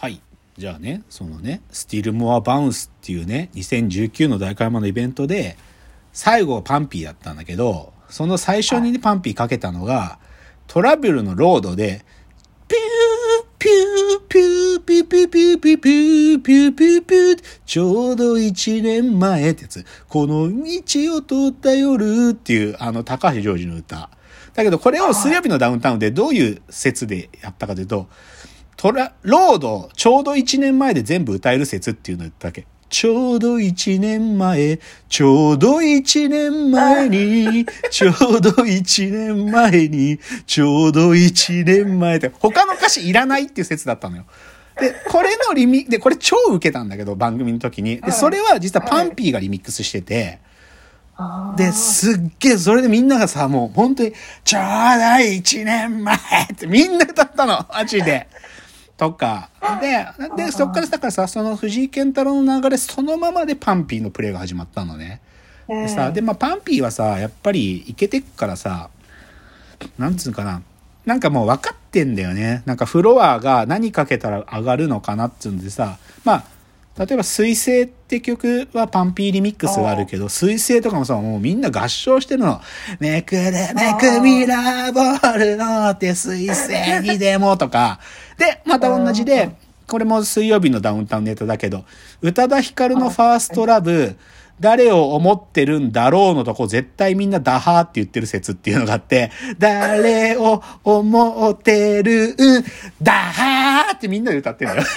はい。じゃあね、そのね、 STILL MORE BOUNCE っていうね、2019の代官山のイベントで、最後 PUNPEE だったんだけど、その最初にね PUNPEE かけたのが、虎舞竜のロードで、ピュー、ピュー、ピュー、ピュー、ピュー、ピュー、ピュー、ピュー、ピュー、ピュー、ピュー、ちょうど一年前ってやつ。この道を通った夜っていう、あの、高橋ジョージの歌。だけど、これを水曜日のダウンタウンでどういう説でやったかというと、トラ、ロード、ちょうど1年前で全部歌える説っていうのを言ったわけ。ちょうど1年前、ちょうど1年前に、ちょうど1年前に、ちょうど1年前って、他の歌詞いらないっていう説だったのよ。で、これのリミ、で、これ超受けたんだけど、番組の時に。で、それは実はパンピーがリミックスしてて、で、すっげえ、それでみんながさ、もう本当に、ちょうど一年前ってみんな歌ったの、マジで。とか。で、で、そっからだからさ、その藤井健太郎の流れそのままでパンピーのプレイが始まったのね。でさ、で、まあパンピーはさ、やっぱりイケてっからさ、なんつうかな。なんかもう分かってんだよね。なんかフロアが何かけたら上がるのかなっつうんでさ、まあ、例えば水星って曲はパンピーリミックスがあるけど、水星とかもさ、もうみんな合唱してるの。めくるめくミラーボールのって水星にでもとか。で、また同じで、これも水曜日のダウンタウンネタだけど、宇多田ヒカルのファーストラブ、誰を思ってるんだろうのとこ絶対みんなダハーって言ってる説っていうのがあって、誰を思ってるんダハーってみんなで歌ってるのよ。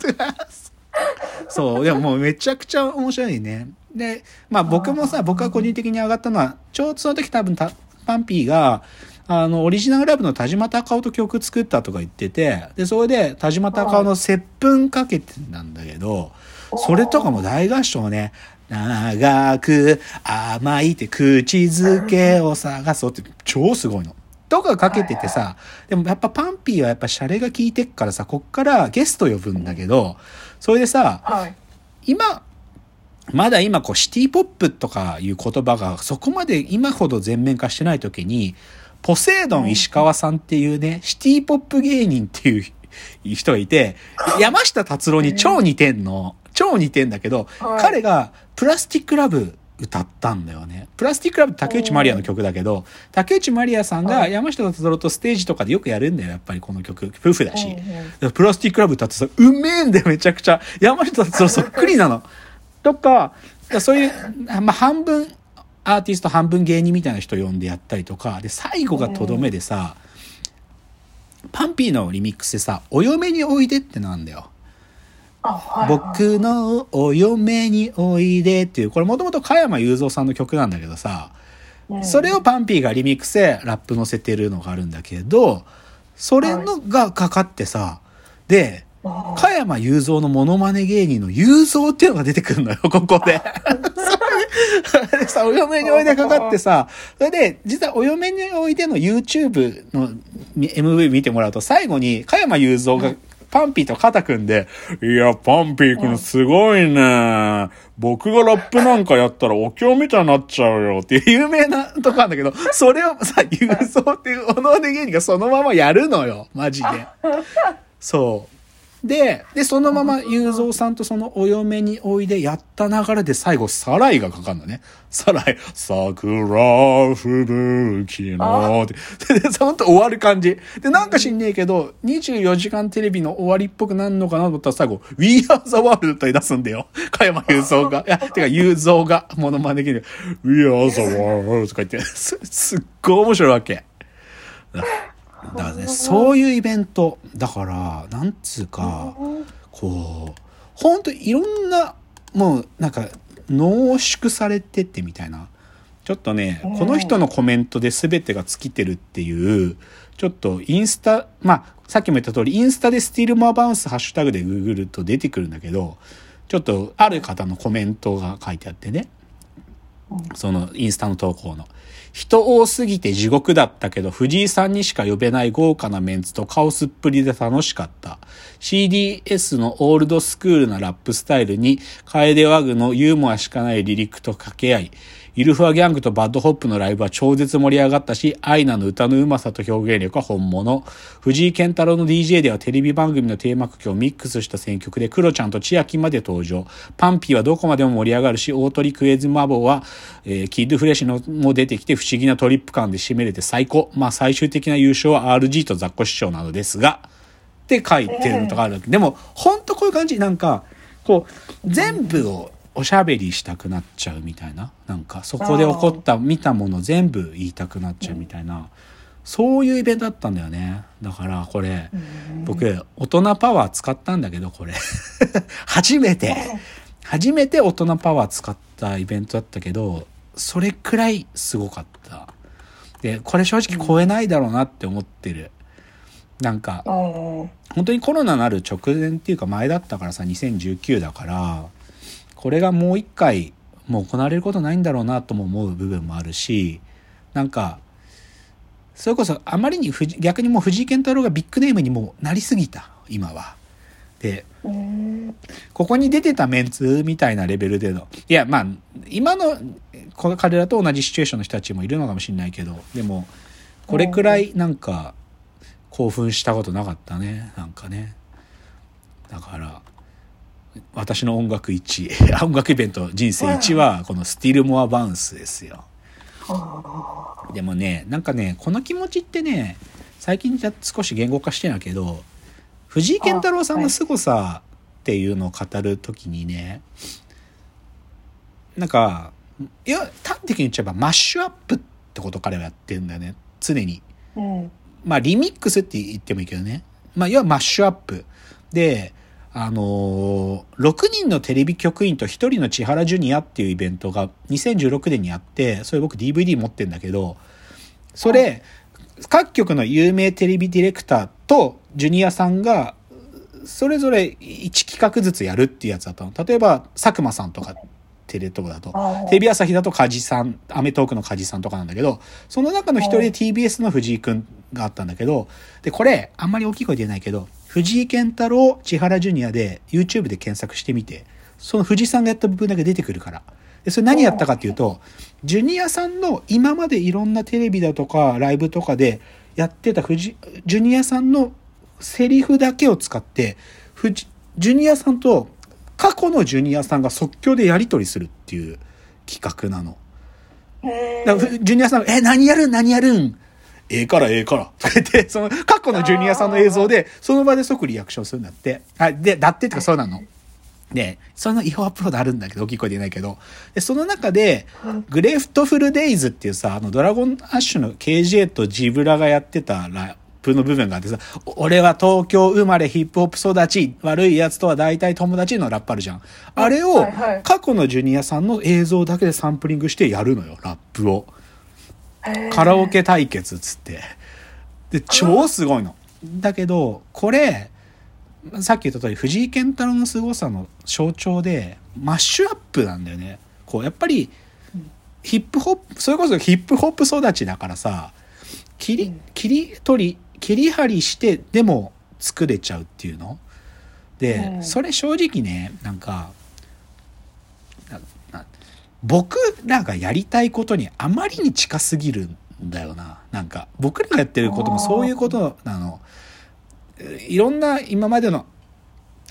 そう、でももうめちゃくちゃ面白いね。で、まあ僕もさ、僕が個人的に上がったのは、ちょうどその時多分たパンピーが、あの、オリジナルラブの田島隆夫と曲作ったとか言ってて、で、それで田島隆夫の接吻かけてなんだけど、それとかも大合唱ね、長く甘いって口づけを探そうって超すごいの。とかかけててさ、でもやっぱパンピーはやっぱシャレが効いてっからさ、こっからゲスト呼ぶんだけど、それでさ、はい。今、まだ今こうシティポップとかいう言葉がそこまで今ほど全面化してない時に、ポセイドン石川さんっていうね、シティポップ芸人っていう 人がいて、山下達郎に超似てんの。超似てんだけど、はい彼がプラスティックラブ歌ったんだよね。プラスティックラブって竹内まりやの曲だけど、竹内まりやさんが山下達郎とステージとかでよくやるんだよ、やっぱりこの曲。夫婦だし。プラスティックラブ歌ってさ、うめえんだよ、めちゃくちゃ。山下達郎そっくりなの。とか、そういう、まあ、半分アーティスト、半分芸人みたいな人呼んでやったりとか、で、最後がとどめでさ、パンピーのリミックスでさ、お嫁においでってなんだよ。僕のお嫁においでっていう、これもともと加山雄三さんの曲なんだけどさ、うんそれをパンピーがリミックスでラップ乗せてるのがあるんだけど、それのがかかってさ、で、加山雄三のモノマネ芸人の雄三っていうのが出てくるのよ、ここで。それでさ、お嫁においでかかってさ、それで、実はお嫁においでの YouTube の MV 見てもらうと、最後に加山雄三がパンピーと肩組んで、いや、パンピーくんすごいね。僕がラップなんかやったらお経みたいになっちゃうよっていう有名なとこなんだけど、それをさ、雄三っていうおのね芸人がそのままやるのよ、マジで。そう。で、で、そのまま雄三さんとそのお嫁においでやった流れで最後、サライがかかるのね。サライ、桜吹雪のって。で、ほんと終わる感じ。で、なんか知んねえけど、24時間テレビの終わりっぽくなんのかなと思ったら最後、We Are the World と出すんだよ。加山雄三が。いや、てか雄三がモノマネできる。We Are the World とか言って、す、すっごい面白いわけ。だからね、そういうイベント。だから、なんつうか、こう、ほんといろんな、もうなんか濃縮されてってみたいな。ちょっとね、この人のコメントで全てが尽きてるっていう、ちょっとインスタ、まあ、さっきも言った通り、インスタでスティールモアバウンスハッシュタグでググると出てくるんだけど、ちょっとある方のコメントが書いてあってね。そのインスタの投稿の。人多すぎて地獄だったけど、藤井さんにしか呼べない豪華なメンツとカオスっぷりで楽しかった。CDS のオールドスクールなラップスタイルに、カエデワグのユーモアしかない離陸と掛け合い、イルフワギャングとバッドホップのライブは超絶盛り上がったし、アイナの歌のうまさと表現力は本物。藤井健太郎の DJ ではテレビ番組のテーマ曲をミックスした選曲で、クロちゃんと千秋まで登場。パンピーはどこまでも盛り上がるし、大鳥クエズマボは、えー、キッドフレッシュのも出てきて不思議なトリップ感で締めれて最高。まあ最終的な優勝は RG と雑魚師匠なのですが、って書いてるのとかあるわけ。でも、ほんとこういう感じ、なんか、こう、全部をおしゃべりしたくなっちゃうみたいな。なんか、そこで起こった、見たもの全部言いたくなっちゃうみたいな。そういうイベントだったんだよね。だから、これ、僕、大人パワー使ったんだけど、これ。初めて、初めて大人パワー使ったイベントだったけど、それくらいすごかった。で、これ正直超えないだろうなって思ってる。なんか、うん本当にコロナなる直前っていうか前だったからさ2019だからこれがもう一回もう行われることないんだろうなとも思う部分もあるしなんかそれこそあまりに藤逆にもう藤井健太郎がビッグネームにもうなりすぎた今は。でうんここに出てたメンツみたいなレベルでのいやまあ今のこの彼らと同じシチュエーションの人たちもいるのかもしれないけどでもこれくらいなんか興奮したことなかったねなんかね。だから私の音楽1 音楽イベント人生1はこのスティールモアバウンスですよ。でもねなんかねこの気持ちってね最近じゃ少し言語化してんだけど藤井健太郎さんの凄さっていうのを語る時にねなんかいや端的に言っちゃえばマッシュアップってこと彼はやってるんだよね。常に。うん。まあリミックスって言ってもいいけどね。まあ要はマッシュアップ。で、あのー、6人のテレビ局員と1人の千原ジュニアっていうイベントが2016年にあって、それ僕 DVD 持ってんだけど、それ、各局の有名テレビディレクターとジュニアさんが、それぞれ1企画ずつやるっていうやつだったの。例えば、佐久間さんとか、テレ東だと。テレビ朝日だと梶さん、アメトークの梶さんとかなんだけど、その中の一人で TBS の藤井くんがあったんだけど、で、これ、あんまり大きい声で言えないけど、藤井健太郎、千原ジュニアで YouTube で検索してみて、その藤井さんがやった部分だけ出てくるから。で、それ何やったかっていうと、ジュニアさんの今までいろんなテレビだとかライブとかでやってた藤ジュニアさんのセリフだけを使って、藤ジュニアさんと過去のジュニアさんが即興でやり取りするっていう企画なの。へだからふジュニアさんが、え、何やるん？何やるん？ええからええから。とか言って、その過去のジュニアさんの映像で、その場で即リアクションするんだって。あ、で、だってってかそうなの。で、その違法アップロードあるんだけど、大きい声で言えないけど。で、その中で、グレフトフルデイズっていうさ、あの、ドラゴンアッシュの KJ とジブラがやってたラップの部分があってさ、お俺は東京生まれヒップホップ育ち、悪い奴とは大体友達のラップあるじゃん。あれを過去のジュニアさんの映像だけでサンプリングしてやるのよ、ラップを。カラオケ対決っつって。で、超すごいの。だけど、これ、さっき言った通り、藤井健太郎の凄さの象徴で、マッシュアップなんだよね。こう、やっぱり、ヒップホップ、それこそヒップホップ育ちだからさ、切り、切り取り、切り張りして、でも作れちゃうっていうので、うんそれ正直ね、なんか、僕らがやりたいことにあまりに近すぎるんだよな。なんか、僕らがやってることもそういうことなの。いろんな今までの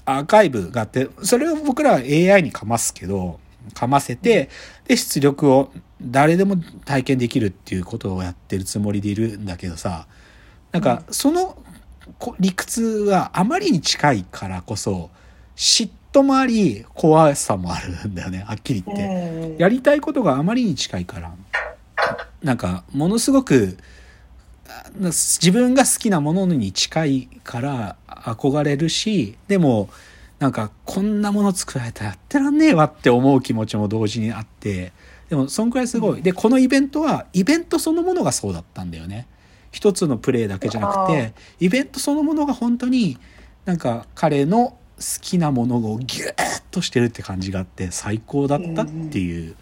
アーカイブがあって、それを僕らは AI にかますけど、かませて、で、出力を誰でも体験できるっていうことをやってるつもりでいるんだけどさ、なんか、そのこ理屈はあまりに近いからこそ、嫉妬もあり、怖さもあるんだよね、はっきり言って。うんやりたいことがあまりに近いから、なんか、ものすごく、あ自分が好きなものに近いから憧れるし、でも、なんか、こんなもの作られたらやってらんねえわって思う気持ちも同時にあって、でも、そんくらいすごい。で、このイベントは、イベントそのものがそうだったんだよね。一つのプレイだけじゃなくあて、イベントそのものが本当に、なんか、彼の好きなものをギューッとしてるって感じがあって、最高だったっていう。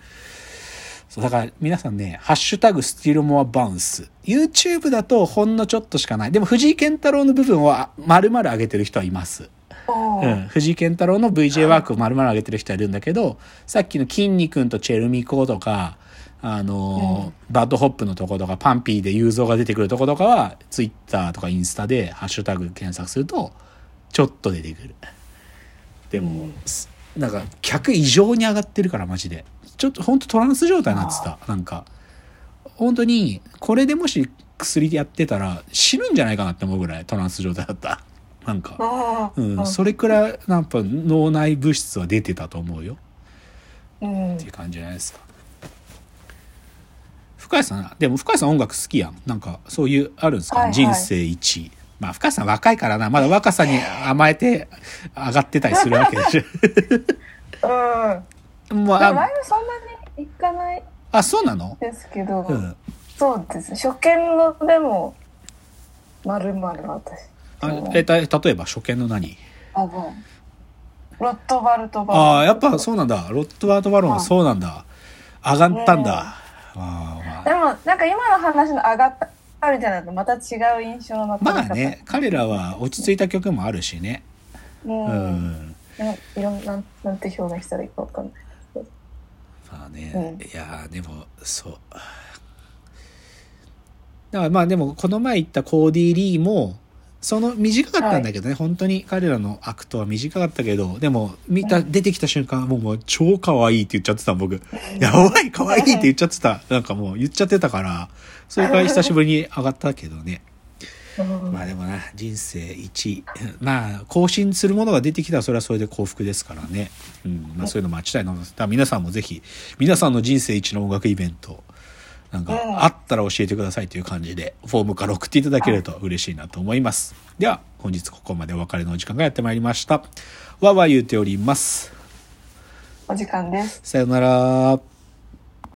そうだから皆さんね、ハッシュタグスティールモアバウンス。YouTube だとほんのちょっとしかない。でも藤井健太郎の部分は丸々上げてる人はいます。うん、藤井健太郎の VJ ワークを丸々上げてる人はいるんだけど、さっきの筋肉とチェルミコとか、あのーバッドホップのとことか、パンピーで雄三が出てくるとことかは、ツイッターとかインスタでハッシュタグ検索すると、ちょっと出てくる。でも、すなんか、客異常に上がってるから、マジで。ちょっと、ほんとトランス状態になってた。なんか、本当に、これでもし薬やってたら、死ぬんじゃないかなって思うぐらいトランス状態だった。なんか。うん、それくらい、なんか脳内物質は出てたと思うよ。うんっていう感じじゃないですか。深谷さん、でも深谷さん音楽好きやん。なんか、そういう、あるんですか、はいはい人生一。まあ、深谷さん若いからな。まだ若さに甘えて上がってたりするわけでしょ。うん。もう、でもラあイブそんなに行かないあ、そうなの？ですけど、うん。そうです。初見のでも、まるまる私。あえ、た例えば初見の何？あの、ロットバルトバルト。ああ、やっぱそうなんだ。ロットワートバロンはそうなんだ。上がったんだ。ああでも、なんか今の話の上がったあるじゃないとまた違う印象のまあ、ね、彼らは落ち着いた曲もあるしね。うん。ううんん。いろんな、なんて表現したらいいかわかんない。まあね、うんいやーでもそうだからまあでもこの前言ったコーディ・リーもその短かったんだけどね、本当に彼らのアクトは短かったけどでも見た、出てきた瞬間もうもう超可愛いって言っちゃってた僕。やばい可愛いって言っちゃってた。なんかもう言っちゃってたからそれから久しぶりに上がったけどね。うん。まあでもな人生一。まあ更新するものが出てきた。らそれはそれで幸福ですからね、うん。まあ、そういうの待ちたいなだから皆さんもぜひ皆さんの人生一の音楽イベントなんかうん。あったら教えてくださいという感じでフォームから送っていただけると嬉しいなと思います。では本日ここまでお別れのお時間がやってまいりました。わーわー言うております。お時間です。さよなら